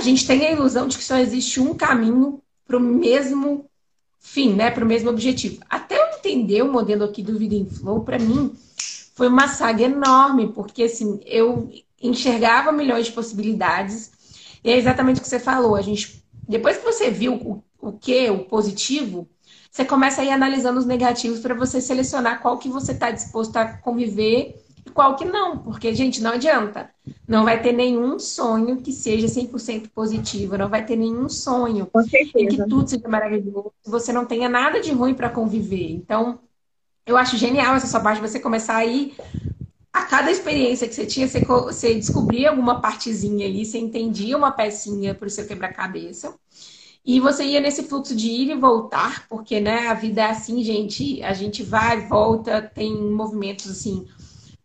a gente tem a ilusão de que só existe um caminho para o mesmo fim, né? Para o mesmo objetivo. Até eu entender o modelo aqui do Vida em Flow, para mim, foi uma saga enorme, porque assim, eu enxergava milhões de possibilidades. E é exatamente o que você falou. A gente, depois que você viu o, o que, o positivo, você começa a ir analisando os negativos para você selecionar qual que você está disposto a conviver e qual que não. Porque, gente, não adianta. Não vai ter nenhum sonho que seja 100% positivo. Não vai ter nenhum sonho em que tudo seja maravilhoso. Você não tenha nada de ruim para conviver. Então, eu acho genial essa sua parte, você começar a ir a cada experiência que você tinha, você, você descobria alguma partezinha ali, você entendia uma pecinha para o seu quebra-cabeça. E você ia nesse fluxo de ir e voltar, porque né, a vida é assim, gente. A gente vai, volta, tem movimentos assim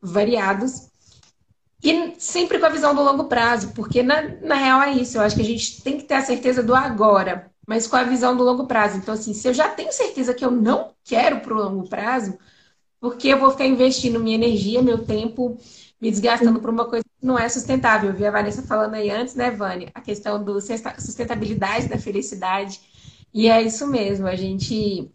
variados. E sempre com a visão do longo prazo, porque na, na real é isso. Eu acho que a gente tem que ter a certeza do agora mas com a visão do longo prazo. Então, assim, se eu já tenho certeza que eu não quero para o longo prazo, porque eu vou ficar investindo minha energia, meu tempo, me desgastando por uma coisa que não é sustentável. Eu vi a Vanessa falando aí antes, né, Vânia? A questão do sustentabilidade da felicidade. E é isso mesmo, a gente.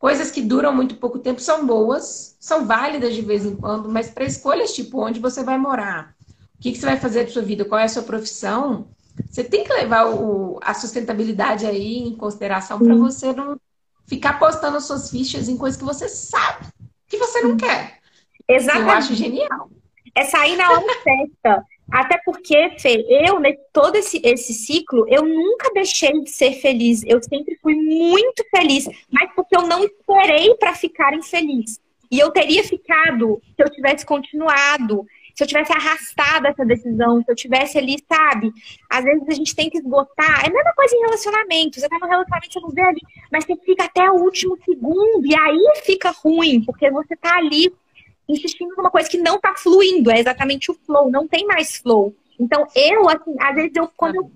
Coisas que duram muito pouco tempo são boas, são válidas de vez em quando, mas para escolhas tipo onde você vai morar, o que, que você vai fazer da sua vida, qual é a sua profissão, você tem que levar o, a sustentabilidade aí em consideração para você não ficar postando suas fichas em coisas que você sabe que você não quer. Exatamente. Eu acho genial. É sair na hora certa. Até porque, Fê, eu, né, todo esse, esse ciclo, eu nunca deixei de ser feliz. Eu sempre fui muito feliz, mas porque eu não esperei para ficar infeliz. E eu teria ficado se eu tivesse continuado se eu tivesse arrastado essa decisão, se eu tivesse ali, sabe? Às vezes a gente tem que esgotar. É a mesma coisa em relacionamento. Você tá no relacionamento, você não vê ali, mas você fica até o último segundo e aí fica ruim, porque você tá ali insistindo numa coisa que não tá fluindo. É exatamente o flow, não tem mais flow. Então, eu, assim, às vezes eu, quando eu,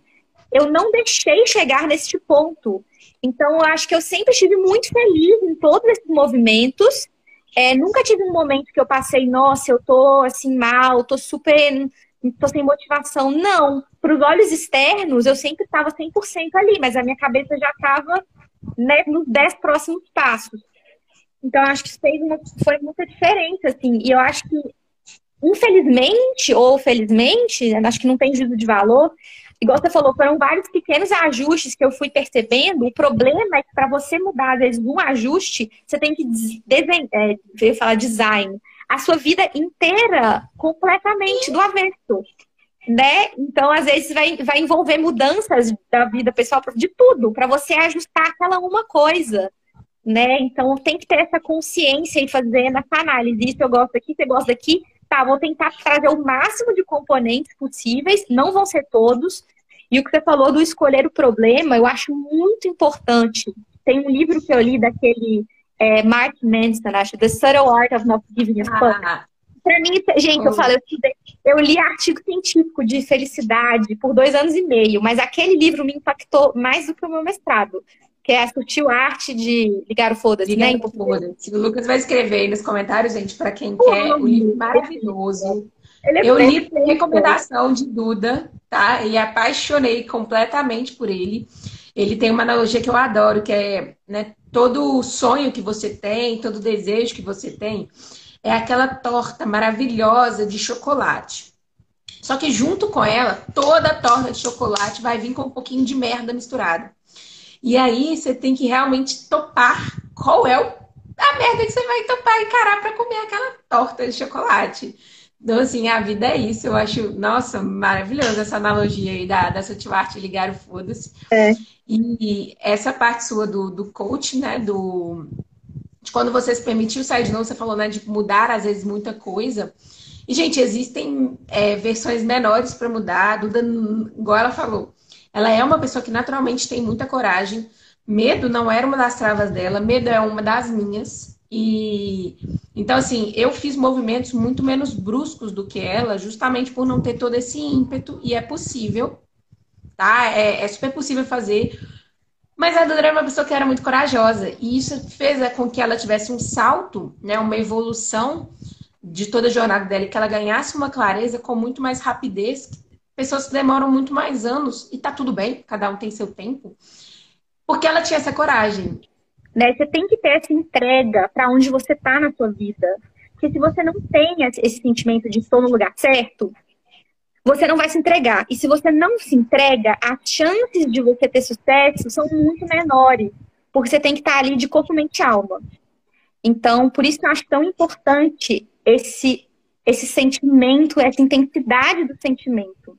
eu não deixei chegar nesse ponto. Então, eu acho que eu sempre estive muito feliz em todos esses movimentos é, nunca tive um momento que eu passei, nossa, eu tô assim mal, tô super. tô sem motivação. Não. Para os olhos externos, eu sempre estava 100% ali, mas a minha cabeça já estava né, nos 10 próximos passos. Então, acho que isso fez uma, foi muita diferença, assim. E eu acho que, infelizmente ou felizmente, acho que não tem juízo de valor, igual você falou, foram vários pequenos ajustes que eu fui percebendo. O problema é que para você mudar, às vezes, um ajuste, você tem que desenhar, é, falar design, a sua vida inteira completamente do avesso. Né? Então, às vezes, vai, vai envolver mudanças da vida pessoal, de tudo, para você ajustar aquela uma coisa. Né? Então, tem que ter essa consciência e fazer essa análise. Isso eu gosto aqui, você gosta daqui. Tá, vou tentar trazer o máximo de componentes possíveis, não vão ser todos, e o que você falou do escolher o problema, eu acho muito importante. Tem um livro que eu li daquele é, Mark Manson, acho, The Subtle Art of Not Giving a Fuck. Ah. Pra mim, gente, eu falo, eu, eu li artigo científico de felicidade por dois anos e meio, mas aquele livro me impactou mais do que o meu mestrado, que é a sutil arte de ligar o foda-se, né? O foda-se. O Lucas vai escrever aí nos comentários, gente, para quem Pô, quer, o livro maravilhoso. É eu li recomendação de Duda, tá? E apaixonei completamente por ele. Ele tem uma analogia que eu adoro, que é né, todo sonho que você tem, todo desejo que você tem, é aquela torta maravilhosa de chocolate. Só que junto com ela, toda a torta de chocolate vai vir com um pouquinho de merda misturada. E aí você tem que realmente topar qual é o, a merda que você vai topar e encarar para comer aquela torta de chocolate. Então, assim, a vida é isso. Eu acho, nossa, maravilhosa essa analogia aí da, da ligar o foda-se. É. E essa parte sua do, do coach, né, do... De quando você se permitiu sair de novo, você falou, né, de mudar, às vezes, muita coisa. E, gente, existem é, versões menores para mudar. A Duda, igual ela falou, ela é uma pessoa que naturalmente tem muita coragem. Medo não era uma das travas dela, medo é uma das minhas. E então, assim, eu fiz movimentos muito menos bruscos do que ela, justamente por não ter todo esse ímpeto, e é possível, tá? É, é super possível fazer. Mas a Dora era uma pessoa que era muito corajosa, e isso fez com que ela tivesse um salto, né, uma evolução de toda a jornada dela, e que ela ganhasse uma clareza com muito mais rapidez pessoas que demoram muito mais anos, e tá tudo bem, cada um tem seu tempo, porque ela tinha essa coragem. Né? Você tem que ter essa entrega para onde você tá na sua vida. Porque se você não tem esse sentimento de estou no lugar certo, você não vai se entregar. E se você não se entrega, as chances de você ter sucesso são muito menores. Porque você tem que estar ali de corpo, mente e alma. Então, por isso que eu acho tão importante esse, esse sentimento, essa intensidade do sentimento.